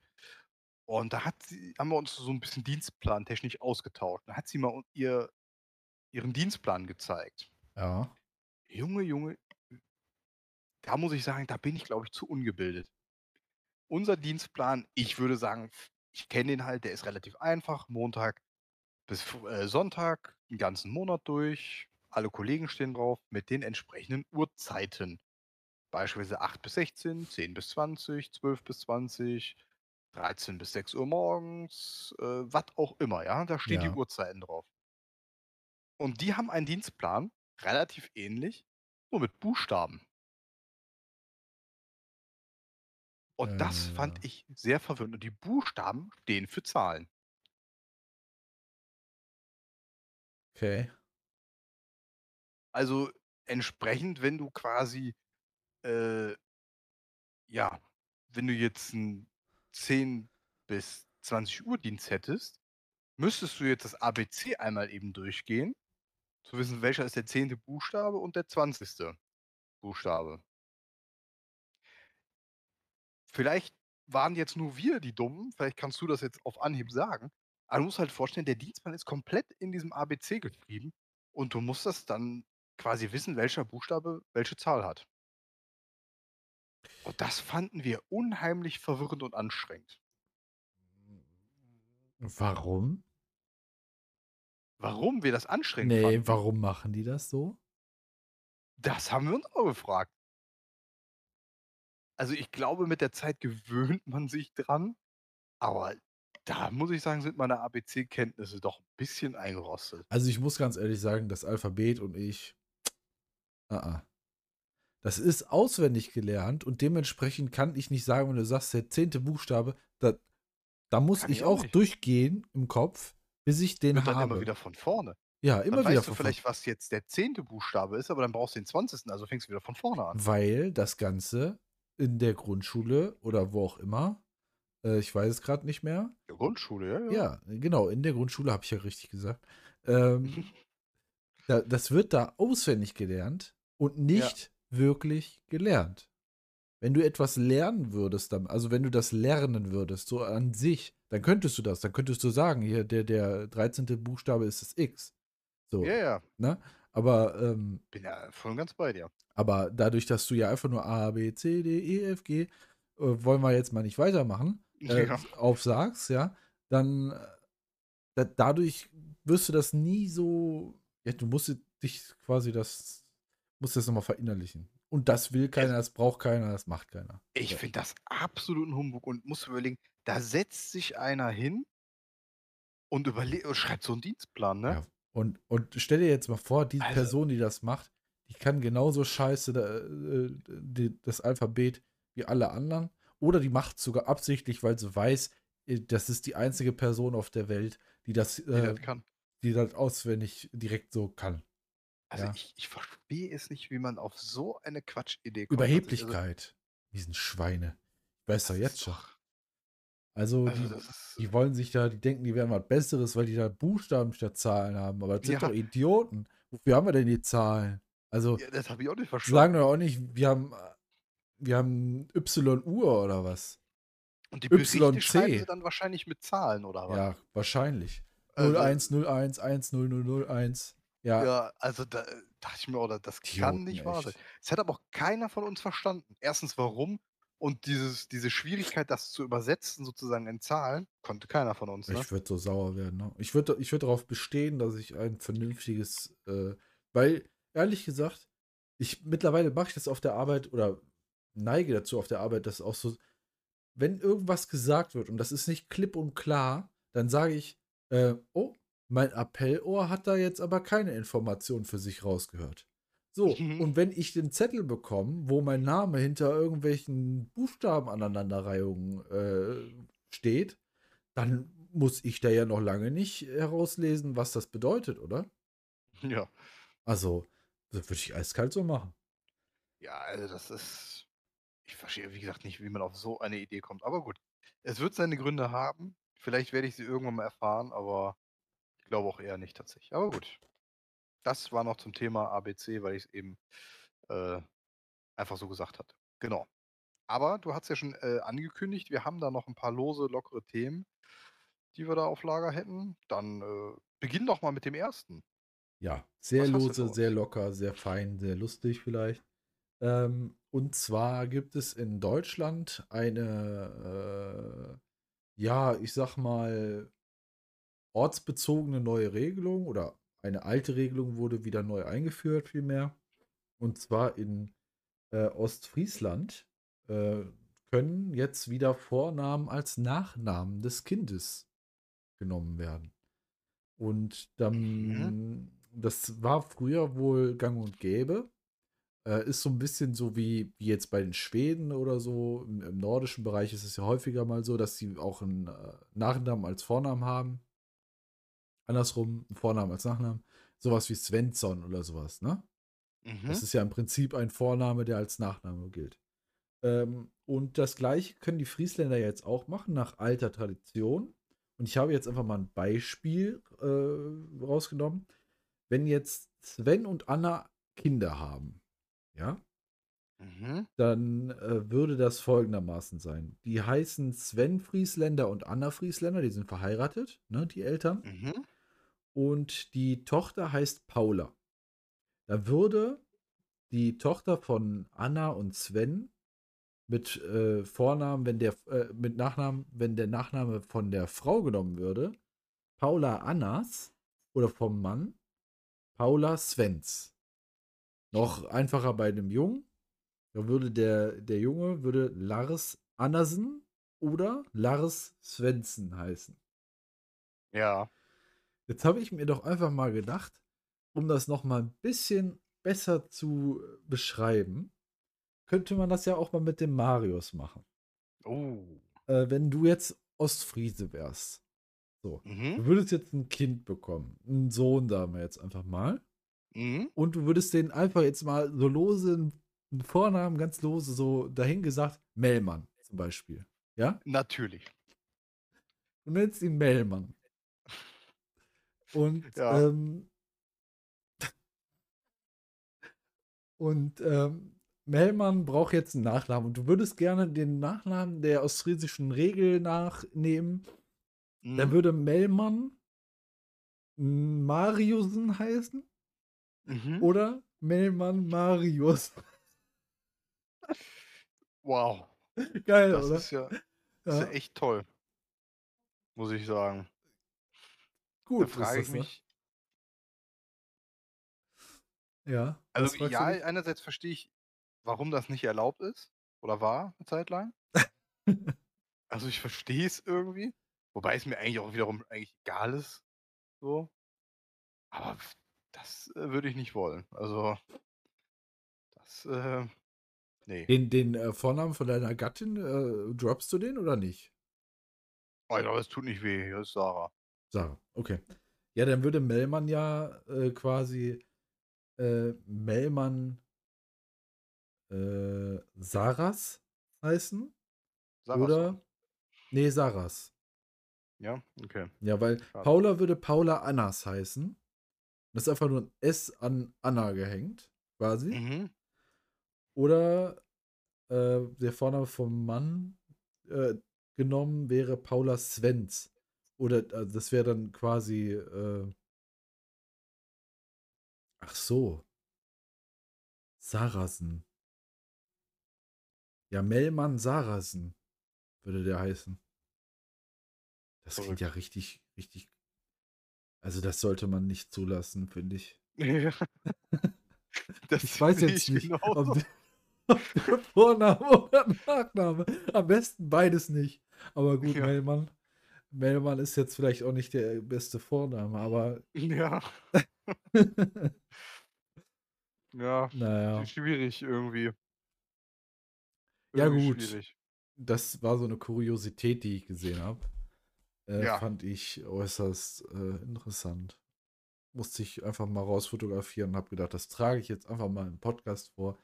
Und da sie, haben wir uns so ein bisschen Dienstplan technisch ausgetauscht. Da hat sie mal ihr, ihren Dienstplan gezeigt. ja, Junge, Junge, da muss ich sagen, da bin ich, glaube ich, zu ungebildet. Unser Dienstplan, ich würde sagen, ich kenne den halt, der ist relativ einfach. Montag bis äh, Sonntag, den ganzen Monat durch. Alle Kollegen stehen drauf mit den entsprechenden Uhrzeiten. Beispielsweise 8 bis 16, 10 bis 20, 12 bis 20, 13 bis 6 Uhr morgens, äh, was auch immer, ja. Da stehen Ja. die Uhrzeiten drauf. Und die haben einen Dienstplan, relativ ähnlich, nur mit Buchstaben. Und das fand Äh. ich sehr verwirrend. Und die Buchstaben stehen für Zahlen. okay. Also entsprechend, wenn du quasi, äh, ja, wenn du jetzt einen 10 bis 20 Uhr Dienst hättest, müsstest du jetzt das ABC einmal eben durchgehen, zu wissen, welcher ist der zehnte Buchstabe und der 20. Buchstabe. Vielleicht waren jetzt nur wir die Dummen, vielleicht kannst du das jetzt auf Anhieb sagen, aber du musst halt vorstellen, der Dienstplan ist komplett in diesem ABC geschrieben und du musst das dann quasi wissen, welcher Buchstabe welche Zahl hat. Und das fanden wir unheimlich verwirrend und anstrengend. Warum? Warum wir das anstrengend Nee, fanden, warum machen die das so? das haben wir uns auch gefragt. Also ich glaube, mit der Zeit gewöhnt man sich dran, aber da muss ich sagen, sind meine ABC-Kenntnisse doch ein bisschen eingerostet. Also ich muss ganz ehrlich sagen, das Alphabet und ich, ah, ah. das ist auswendig gelernt und dementsprechend kann ich nicht sagen, wenn du sagst, der zehnte Buchstabe, da, da muss ich ich auch nicht. durchgehen im Kopf, bis ich den Und dann habe. immer wieder von vorne. ja, Dann immer weißt wieder du von vielleicht, was jetzt der zehnte Buchstabe ist, aber dann brauchst du den 20. Also fängst du wieder von vorne an. Weil das Ganze in der Grundschule oder wo auch immer, äh, ich weiß es gerade nicht mehr, Der Grundschule, ja, ja. Ja, genau, in der Grundschule habe ich ja richtig gesagt. Ähm, da, das wird da auswendig gelernt und nicht wirklich gelernt. wenn du etwas lernen würdest, dann, also wenn du das lernen würdest, so an sich, dann könntest du das. Dann könntest du sagen, hier, der, der 13. Buchstabe ist das X. So. Ja, ja. Ne? Aber, ähm, Bin ja voll und ganz bei dir. Aber dadurch, dass du ja einfach nur A, B, C, D, E, F, G, äh, wollen wir jetzt mal nicht weitermachen, äh, Ja. aufsagst, ja, dann äh, da, dadurch wirst du das nie so, ja, du musst dich quasi das, musst das nochmal verinnerlichen. Und das will keiner, das braucht keiner, das macht keiner. Ich Ja. finde das absolut ein Humbug und muss überlegen, da setzt sich einer hin und und schreibt so einen Dienstplan, ne? Ja. Und, und stell dir jetzt mal vor, die Also- Person, die das macht, die kann genauso scheiße da, äh, die, das Alphabet wie alle anderen. Oder die macht es sogar absichtlich, weil sie weiß, äh, das ist die einzige Person auf der Welt, die das, Die äh, das kann. die das auswendig direkt so kann. Also ja. ich, ich verstehe es nicht, wie man auf so eine Quatschidee kommt. Also, Überheblichkeit. Diesen Schweine. Ich weiß Also, doch das jetzt schon. doch- Also, Also die, ist, die wollen sich da, die denken, die wären was Besseres, weil die da Buchstaben statt Zahlen haben. Aber das sind Ja. doch Idioten. Wofür haben wir denn die Zahlen? Also, ja, das habe ich auch nicht verstanden. sagen doch auch nicht, wir haben, wir haben Y-Uhr oder was. Und die Berichte YC. schreiben sie dann wahrscheinlich mit Zahlen oder was? Ja, wahrscheinlich. Also- 01, 01, 10001. Ja, Ja, also da äh, dachte ich mir, oder das kann nicht wahr sein. Es hat aber auch keiner von uns verstanden. Erstens, warum? Und dieses, diese Schwierigkeit, das zu übersetzen, sozusagen in Zahlen, konnte keiner von uns. Ne? Ich würde so sauer werden. Ne? Ich würde ich würd darauf bestehen, dass ich ein vernünftiges, äh, weil ehrlich gesagt, ich mittlerweile mache ich das auf der Arbeit oder neige dazu auf der Arbeit, dass auch so, wenn irgendwas gesagt wird und das ist nicht klipp und klar, dann sage ich, äh, oh, mein Appellohr hat da jetzt aber keine Information für sich rausgehört. So, Mhm. und wenn ich den Zettel bekomme, wo mein Name hinter irgendwelchen Buchstabenaneinanderreihungen äh, steht, dann muss ich da ja noch lange nicht herauslesen, was das bedeutet, oder? Ja. Also, das würde ich eiskalt so machen. Ja, also das ist. Ich verstehe, wie gesagt, nicht, wie man auf so eine Idee kommt. Aber gut. Es wird seine Gründe haben. Vielleicht werde ich sie irgendwann mal erfahren, aber ich glaube auch eher nicht tatsächlich. Aber gut. Das war noch zum Thema ABC, weil ich es eben äh, einfach so gesagt hatte. Genau. Aber du hast ja schon äh, angekündigt, wir haben da noch ein paar lose, lockere Themen, die wir da auf Lager hätten. Dann äh, beginn doch mal mit dem ersten. Ja, sehr lose, sehr locker, sehr fein, sehr lustig vielleicht. Ähm, und zwar gibt es in Deutschland eine, äh, ja, ich sag mal, ortsbezogene neue Regelung oder eine alte Regelung wurde wieder neu eingeführt, vielmehr. Und zwar in äh, Ostfriesland äh, können jetzt wieder Vornamen als Nachnamen des Kindes genommen werden. Und dann, das war früher wohl gang und gäbe. Äh, ist so ein bisschen so wie, wie jetzt bei den Schweden oder so. Im, Im nordischen Bereich ist es ja häufiger mal so, dass sie auch einen äh, Nachnamen als Vornamen haben. Andersrum, einen Vornamen als Nachnamen. Sowas wie Svensson oder sowas, ne? Mhm. Das ist ja im Prinzip ein Vorname, der als Nachname gilt. Ähm, und das gleiche können die Friesländer jetzt auch machen, nach alter Tradition. Und ich habe jetzt einfach mal ein Beispiel äh, rausgenommen. Wenn jetzt Sven und Anna Kinder haben, ja, Mhm. dann äh, würde das folgendermaßen sein. Die heißen Sven Friesländer und Anna Friesländer, die sind verheiratet, ne, die Eltern Mhm. und die Tochter heißt Paula. Da würde die Tochter von Anna und Sven mit äh, Vornamen, wenn der äh, mit Nachnamen, wenn der Nachname von der Frau genommen würde, Paula Annas oder vom Mann Paula Svens. Noch einfacher bei dem Jungen. Da würde der, der Junge würde Lars Andersen oder Lars Svensson heißen. Ja. Jetzt habe ich mir doch einfach mal gedacht, um das noch mal ein bisschen besser zu beschreiben, könnte man das ja auch mal mit dem Marius machen. Oh. Äh, wenn du jetzt Ostfriese wärst, Mhm. du würdest jetzt ein Kind bekommen, einen Sohn, sagen wir jetzt einfach mal, Mhm. und du würdest den einfach jetzt mal so lose, einen Vornamen ganz lose, so dahin gesagt, Mellmann zum Beispiel. Ja? Natürlich. Du nennst ihn Mellmann. Und, Ja. ähm, und ähm, Mellmann braucht jetzt einen Nachnamen und du würdest gerne den Nachnamen der ostfriesischen Regel nachnehmen, dann Mhm. würde Mellmann Mariusen heißen Mhm. oder Mellmann Marius. Wow. Geil, Das oder? ist ja, das ist ja Ja, echt toll, muss ich sagen. Da gut ist frage ich ne? mich, Ja, also ja, einerseits verstehe ich, warum das nicht erlaubt ist oder war eine Zeit lang. Also ich verstehe es irgendwie, wobei es mir eigentlich auch wiederum eigentlich egal ist, so. Aber das äh, würde ich nicht wollen. Also das, äh, nee. Den, den äh, Vornamen von deiner Gattin, äh, droppst du den oder nicht? Oh, ich glaube, es tut nicht weh. Hier ist Sarah. Sarah, okay. Ja, dann würde Mellmann ja äh, quasi äh, Mellmann äh, Saras heißen. Sarah Oder? Nee, Saras. Ja, okay. Ja, weil Schade. Paula würde Paula Annas heißen. Das ist einfach nur ein S an Anna gehängt, quasi. Mhm. Oder äh, der Vorname vom Mann äh, genommen wäre Paula Svens. Oder also das wäre dann quasi. Äh, ach so. Sarasen. Ja, Melman Sarasen würde der heißen. Das klingt Verrückt. ja richtig, richtig. Also, das sollte man nicht zulassen, finde ich. Ja. Das Ich weiß sehe jetzt ich nicht, genauso. ob, ob der Vorname oder Nachname. Am besten beides nicht. Aber gut, Ja. Melman. Melman ist jetzt vielleicht auch nicht der beste Vorname, aber Ja, ja, naja. schwierig irgendwie. Ja, gut. Schwierig. Das war so eine Kuriosität, die ich gesehen habe. Äh, Ja. Fand ich äußerst äh, interessant. Musste ich einfach mal rausfotografieren und habe gedacht, das trage ich jetzt einfach mal im Podcast vor.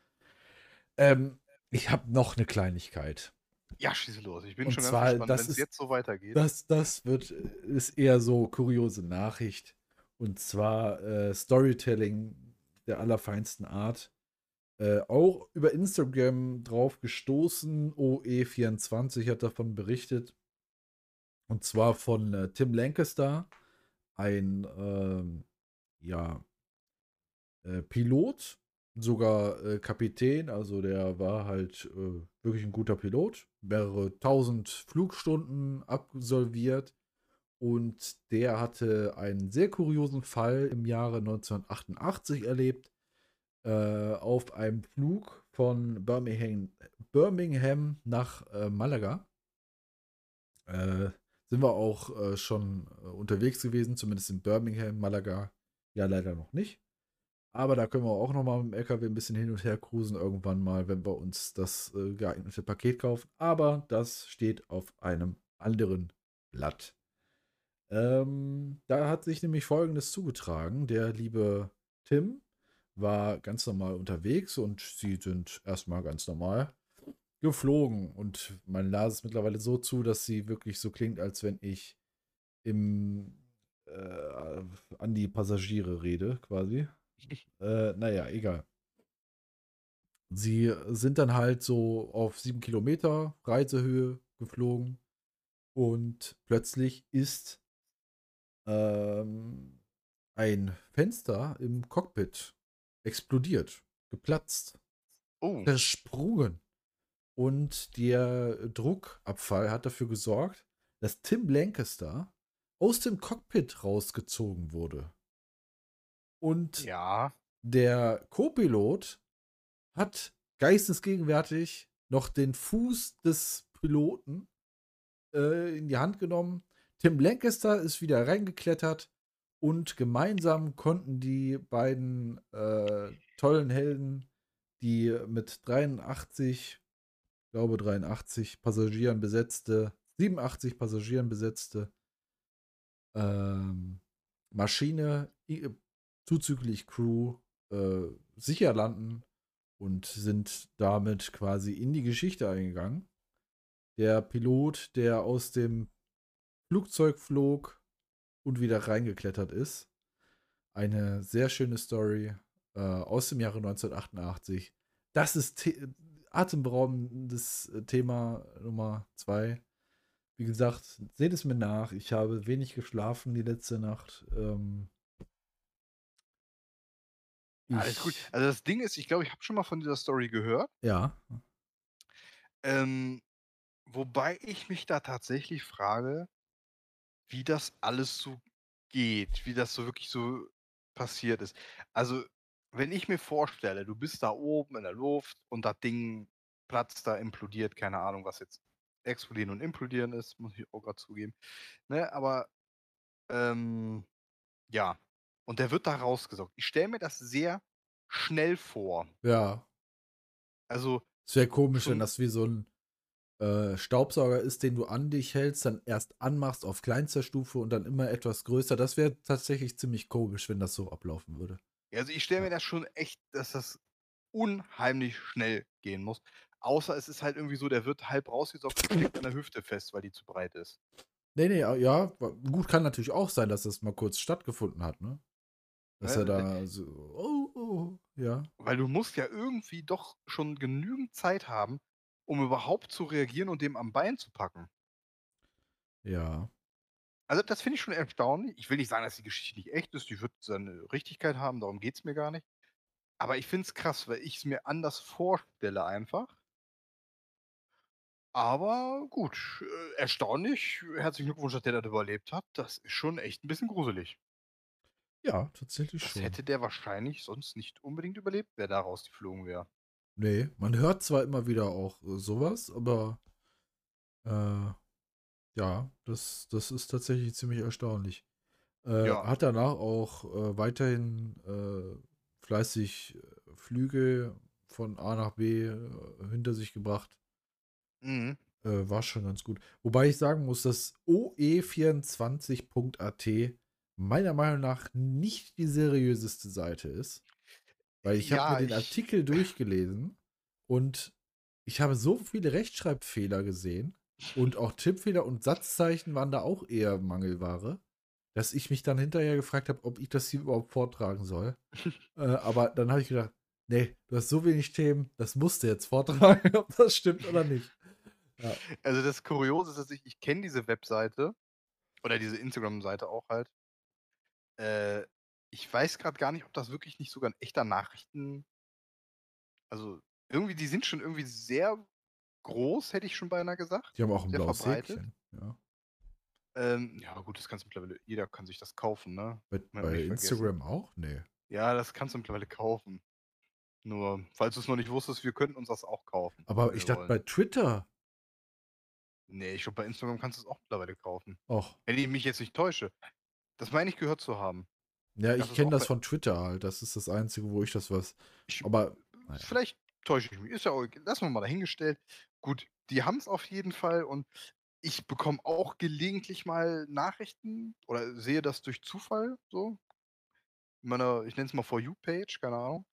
Ähm, ich habe noch eine Kleinigkeit. Ja, schieße los. Ich bin Und schon zwar, ganz gespannt, wenn es jetzt so weitergeht. Das, das wird, ist eher so kuriose Nachricht. Und zwar äh, Storytelling der allerfeinsten Art. Äh, auch über Instagram drauf gestoßen. OE24 hat davon berichtet. Und zwar von äh, Tim Lancaster, ein ähm, ja, äh, Pilot, sogar äh, Kapitän. Also der war halt äh, wirklich ein guter Pilot. Mehrere tausend Flugstunden absolviert. Und der hatte einen sehr kuriosen Fall im Jahre 1988 erlebt. Äh, auf einem Flug von Birmingham, Birmingham nach äh, Malaga. Äh, sind wir auch äh, schon äh, unterwegs gewesen, zumindest in Birmingham, Malaga. Ja, leider noch nicht. Aber da können wir auch noch mal mit dem LKW ein bisschen hin und her cruisen irgendwann mal, wenn wir uns das äh, geeignete Paket kaufen. Aber das steht auf einem anderen Blatt. Ähm, da hat sich nämlich Folgendes zugetragen. Der liebe Tim war ganz normal unterwegs und sie sind erstmal ganz normal geflogen. Und man las es mittlerweile so zu, dass sie wirklich so klingt, als wenn ich im, äh, an die Passagiere rede, quasi. Äh, naja, egal. Sie sind dann halt so auf sieben Kilometer Reisehöhe geflogen und plötzlich ist ähm, ein Fenster im Cockpit explodiert, geplatzt, Oh, versprungen. Und der Druckabfall hat dafür gesorgt, dass Tim Lancaster aus dem Cockpit rausgezogen wurde. Und ja. der Co-Pilot hat geistesgegenwärtig noch den Fuß des Piloten äh, in die Hand genommen. Tim Lancaster ist wieder reingeklettert und gemeinsam konnten die beiden äh, tollen Helden, die mit 83, ich glaube 83 Passagieren besetzte, 87 Passagieren besetzte ähm, Maschine zuzüglich Crew äh, sicher landen und sind damit quasi in die Geschichte eingegangen. Der Pilot, der aus dem Flugzeug flog und wieder reingeklettert ist. Eine sehr schöne Story äh, aus dem Jahre 1988. das ist atemberaubendes äh, Thema Nummer zwei. Wie gesagt, seht es mir nach. Ich habe wenig geschlafen die letzte Nacht. Ähm, Alles gut. Also das Ding ist, ich glaube, ich habe schon mal von dieser Story gehört. ja, Ähm, wobei ich mich da tatsächlich frage, wie das alles so geht, wie das so wirklich so passiert ist. Also, wenn ich mir vorstelle, du bist da oben in der Luft und das Ding platzt da, implodiert, keine Ahnung, was jetzt explodieren und implodieren ist, muss ich auch gerade zugeben. Ne, aber ähm, ja, und der wird da rausgesaugt. Ich stelle mir das sehr schnell vor. ja. Also Es wäre komisch, wenn das wie so ein äh, Staubsauger ist, den du an dich hältst, dann erst anmachst auf kleinster Stufe und dann immer etwas größer. Das wäre tatsächlich ziemlich komisch, wenn das so ablaufen würde. Also ich stelle mir das schon echt, dass das unheimlich schnell gehen muss. Außer es ist halt irgendwie so, der wird halb rausgesaugt und steckt an der Hüfte fest, weil die zu breit ist. Nee, nee, ja, gut, kann natürlich auch sein, dass das mal kurz stattgefunden hat, ne? Dass Ne? er da so, oh, oh, ja. Weil du musst ja irgendwie doch schon genügend Zeit haben, um überhaupt zu reagieren und dem am Bein zu packen. Ja. Also das finde ich schon erstaunlich. Ich will nicht sagen, dass die Geschichte nicht echt ist, die wird seine Richtigkeit haben, darum geht es mir gar nicht. Aber ich finde es krass, weil ich es mir anders vorstelle einfach. Aber gut, äh, erstaunlich. Herzlichen Glückwunsch, dass der das überlebt hat. Das ist schon echt ein bisschen gruselig. Ja, tatsächlich Das schon. hätte der wahrscheinlich sonst nicht unbedingt überlebt, wer da rausgeflogen wäre. Nee, man hört zwar immer wieder auch äh, sowas, aber äh, ja, das, das ist tatsächlich ziemlich erstaunlich. Äh, Ja. Hat danach auch äh, weiterhin äh, fleißig äh, Flüge von A nach B äh, hinter sich gebracht. Mhm. Äh, war schon ganz gut. Wobei ich sagen muss, dass oe24.at meiner Meinung nach nicht die seriöseste Seite ist. Weil ich habe Ja, mir den ich- Artikel durchgelesen und ich habe so viele Rechtschreibfehler gesehen und auch Tippfehler und Satzzeichen waren da auch eher Mangelware, dass ich mich dann hinterher gefragt habe, ob ich das hier überhaupt vortragen soll. äh, aber dann habe ich gedacht, nee, du hast so wenig Themen, das musst du jetzt vortragen, ob das stimmt oder nicht. Also das Kuriose ist, dass ich, ich kenne diese Webseite oder diese Instagram-Seite auch halt. Äh, ich weiß gerade gar nicht, ob das wirklich nicht sogar ein echter Nachrichten. Also irgendwie, die sind schon irgendwie sehr groß, hätte ich schon beinahe gesagt. Die haben auch ein blaues. Häkchen. Ja. Ähm, ja, gut, das kannst du mittlerweile, jeder kann sich das kaufen, ne? Bei, bei nicht vergessen. Instagram auch? Nee. Ja, das kannst du mittlerweile kaufen. Nur, falls du es noch nicht wusstest, wir könnten uns das auch kaufen. Aber ich dachte wollen. bei Twitter Nee, ich glaube, bei Instagram kannst du es auch mittlerweile kaufen. auch. Wenn ich mich jetzt nicht täusche. Das meine ich gehört zu haben. Ja, ich kenne das von Twitter halt. Das ist das Einzige, wo ich das was. Ich, Aber naja. Vielleicht täusche ich mich. Ist ja auch, lassen wir mal dahingestellt. Gut, die haben es auf jeden Fall und ich bekomme auch gelegentlich mal Nachrichten oder sehe das durch Zufall so. In meiner, ich nenne es mal For You-Page, keine Ahnung.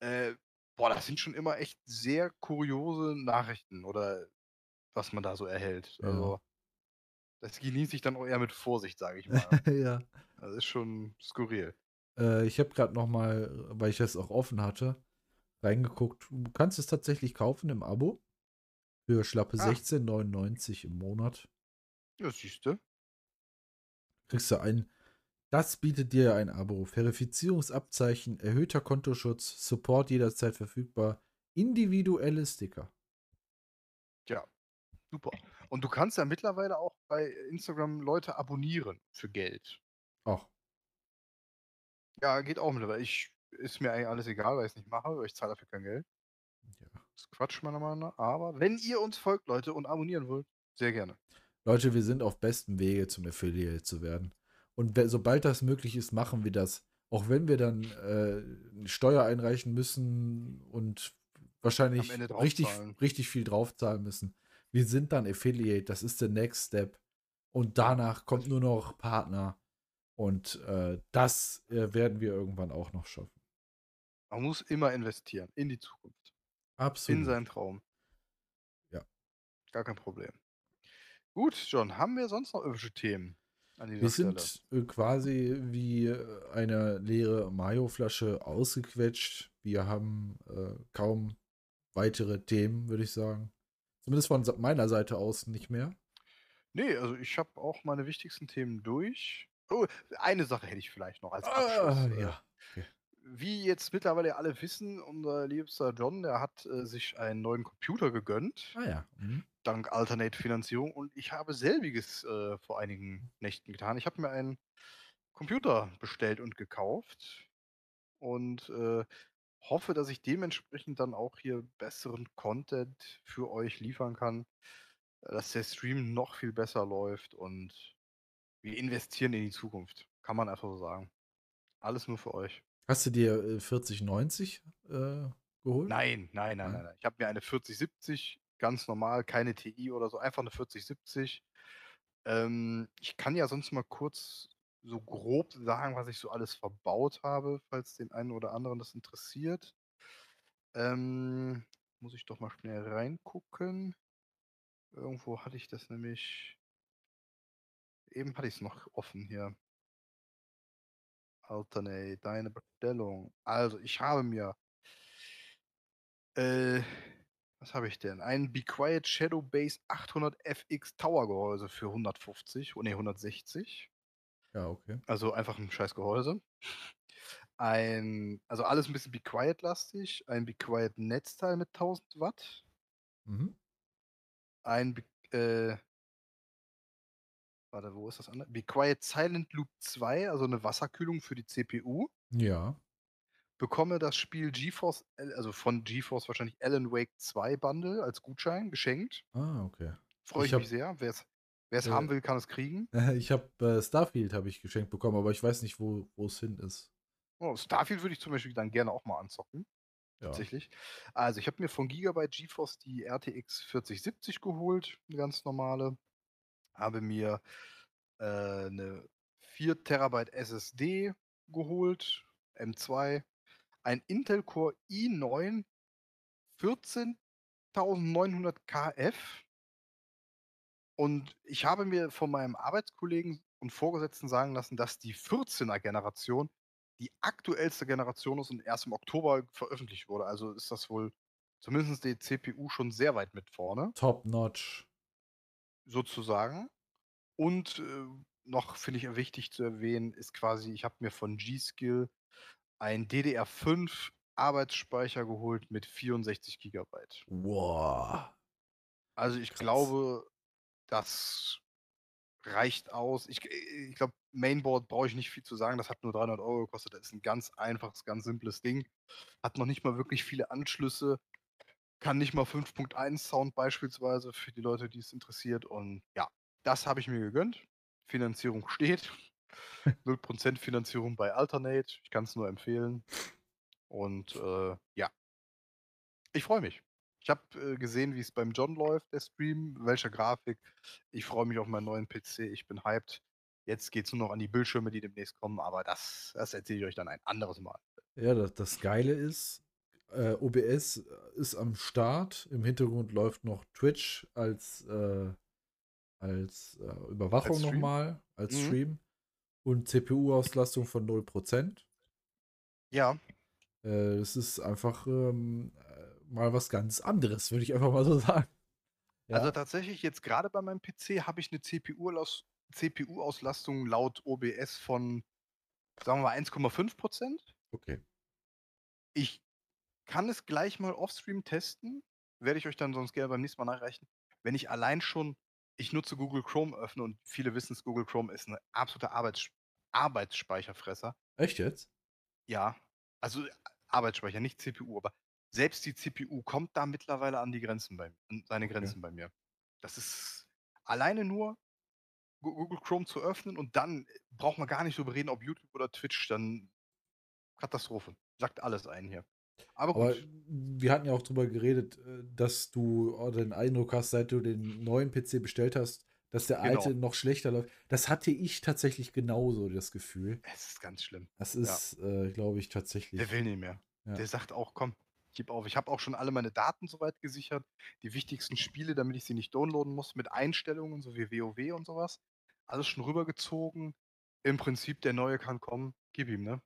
Äh, boah, das sind schon immer echt sehr kuriose Nachrichten oder was man da so erhält. Ja. Also, das genieße ich dann auch eher mit Vorsicht, sage ich mal. ja. Das ist schon skurril. Äh, ich habe gerade noch mal, weil ich das auch offen hatte, reingeguckt. Du kannst es tatsächlich kaufen im Abo. Für schlappe Ah. 16,99 im Monat. Ja, siehst du. Kriegst du ein. Das bietet dir ein Abo. Verifizierungsabzeichen, erhöhter Kontoschutz, Support jederzeit verfügbar, individuelle Sticker. Super. Und du kannst ja mittlerweile auch bei Instagram Leute abonnieren für Geld. Ach, Ja, geht auch mittlerweile. Ich, ist mir eigentlich alles egal, weil ich es nicht mache, weil ich zahle dafür kein Geld. Ist Quatsch meiner Meinung nach. Aber wenn ihr uns folgt, Leute, und abonnieren wollt, sehr gerne. Leute, wir sind auf bestem Wege zum Affiliate zu werden. Und sobald das möglich ist, machen wir das. Auch wenn wir dann äh, Steuer einreichen müssen und wahrscheinlich richtig, richtig viel draufzahlen müssen. Wir sind dann Affiliate, das ist der Next Step. Und danach kommt nur noch Partner. Und äh, das äh, werden wir irgendwann auch noch schaffen. Man muss immer investieren in die Zukunft. Absolut. In seinen Traum. Ja. Gar kein Problem. Gut, John, haben wir sonst noch irgendwelche Themen Wir Stelle? sind äh, quasi wie äh, eine leere Mayo-Flasche ausgequetscht. Wir haben äh, kaum weitere Themen, würde ich sagen. Zumindest von meiner Seite aus nicht mehr. Nee, also ich habe auch meine wichtigsten Themen durch. Oh, eine Sache hätte ich vielleicht noch als Abschluss. Ah, ja. Wie jetzt mittlerweile alle wissen, unser liebster John, der hat äh, sich einen neuen Computer gegönnt, Ah ja. Mhm. dank Alternate-Finanzierung. Und ich habe selbiges äh, vor einigen Nächten getan. Ich habe mir einen Computer bestellt und gekauft und äh, hoffe, dass ich dementsprechend dann auch hier besseren Content für euch liefern kann, dass der Stream noch viel besser läuft und wir investieren in die Zukunft. Kann man einfach so sagen. Alles nur für euch. Hast du dir äh, 4090 äh, geholt? Nein, nein, nein, Nein? nein, nein. Ich habe mir eine 4070, ganz normal, keine TI oder so, einfach eine 4070. Ähm, ich kann ja sonst mal kurz so grob sagen, was ich so alles verbaut habe, falls den einen oder anderen das interessiert. Ähm, muss ich doch mal schnell reingucken. Irgendwo hatte ich das nämlich. Eben hatte ich es noch offen hier. Alternate, deine Bestellung. Also, ich habe mir. Äh, was habe ich denn? Ein Be Quiet Shadow Base 800 FX Tower Gehäuse für 150, oh ne, 160. Ja, okay. Also einfach ein scheiß Gehäuse. Ein, also alles ein bisschen Be Quiet lastig. Ein Be Quiet Netzteil mit 1000 Watt. Mhm. Ein, Be äh, warte, wo ist das andere? Be Quiet Silent Loop 2, also eine Wasserkühlung für die CPU. Ja. Bekomme das Spiel GeForce, also von GeForce wahrscheinlich Alan Wake 2 Bundle als Gutschein geschenkt. Ah, okay. Freue Ich ich, mich sehr. Wer es Äh, haben will, kann es kriegen. Ich habe äh, Starfield habe ich geschenkt bekommen, aber ich weiß nicht, wo wo es hin ist. Oh, Starfield würde ich zum Beispiel dann gerne auch mal anzocken. Ja. Tatsächlich. Also ich habe mir von Gigabyte GeForce die RTX 4070 geholt, eine ganz normale. Habe mir äh, eine 4 Terabyte SSD geholt, M2. Ein Intel Core i9 14900 KF. Und ich habe mir von meinem Arbeitskollegen und Vorgesetzten sagen lassen, dass die 14er Generation die aktuellste Generation ist und erst im Oktober veröffentlicht wurde. Also ist das wohl zumindest die CPU schon sehr weit mit vorne, Top notch. Sozusagen. Und äh, noch finde ich wichtig zu erwähnen, ist quasi, ich habe mir von G-Skill ein DDR5 Arbeitsspeicher geholt mit 64 Gigabyte. Wow. Also ich Krass. glaube, das reicht aus. Ich, ich glaube, Mainboard brauche ich nicht viel zu sagen. Das hat nur 300 Euro gekostet. Das ist ein ganz einfaches, ganz simples Ding. Hat noch nicht mal wirklich viele Anschlüsse. Kann nicht mal 5.1 Sound beispielsweise für die Leute, die es interessiert. Und ja, das habe ich mir gegönnt. Finanzierung steht. 0% Finanzierung bei Alternate. Ich kann es nur empfehlen. Und äh, ja, ich freue mich. Ich habe äh, gesehen, wie es beim John läuft, der Stream, welche Grafik. Ich freue mich auf meinen neuen PC. Ich bin hyped. Jetzt geht es nur noch an die Bildschirme, die demnächst kommen, aber das, das erzähle ich euch dann ein anderes Mal. Ja, das, das Geile ist, äh, OBS ist am Start. Im Hintergrund läuft noch Twitch als, äh, als äh, Überwachung Als nochmal, als Mhm. Stream. Und CPU-Auslastung von 0%. Ja, Äh, es ist einfach ähm, äh, mal was ganz anderes, würde ich einfach mal so sagen. Ja. also tatsächlich jetzt gerade bei meinem PC habe ich eine CPU-Aus- CPU-Auslastung laut OBS von, sagen wir mal, 1,5 Prozent. okay. Ich kann es gleich mal offstream testen. Werde ich euch dann sonst gerne beim nächsten Mal nachreichen. Wenn ich allein schon, ich nutze Google Chrome öffne und viele wissen es, Google Chrome ist eine absolute Arbeits Arbeitsspeicherfresser. Echt jetzt? Ja, also äh, Arbeitsspeicher, nicht CPU, aber selbst die CPU kommt da mittlerweile an die Grenzen bei an seine Okay. Grenzen bei mir. Das ist alleine nur Google Chrome zu öffnen und dann äh, braucht man gar nicht so reden, ob YouTube oder Twitch, dann Katastrophe. Sagt alles ein hier. Aber Aber gut. wir hatten ja auch drüber geredet, äh, dass du äh, den Eindruck hast, seit du den neuen PC bestellt hast, dass der Genau. alte noch schlechter läuft. Das hatte ich tatsächlich genauso, das Gefühl. Es ist ganz schlimm. Das ist, äh, glaube ich, tatsächlich. Der will nicht mehr. Ja. Der sagt auch, komm, gib auf. Ich habe auch schon alle meine Daten soweit gesichert. Die wichtigsten Spiele, damit ich sie nicht downloaden muss, mit Einstellungen, so wie WoW und sowas. Alles schon rübergezogen. Im Prinzip, der neue kann kommen. Gib ihm, ne?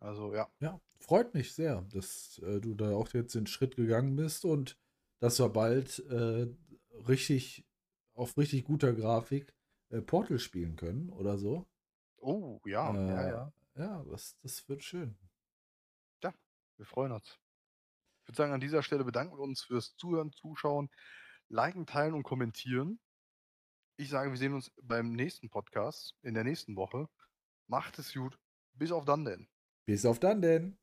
Also ja. Ja, freut mich sehr, dass äh, du da auch jetzt den Schritt gegangen bist und dass wir bald äh, richtig auf richtig guter Grafik äh, Portal spielen können oder so. Oh, ja, ja, Äh, ja. ja, das, das wird schön. Ja, wir freuen uns. Ich würde sagen, an dieser Stelle bedanken wir uns fürs Zuhören, Zuschauen, liken, teilen und kommentieren. Ich sage, wir sehen uns beim nächsten Podcast in der nächsten Woche. Macht es gut. Bis auf dann denn. Bis auf dann denn.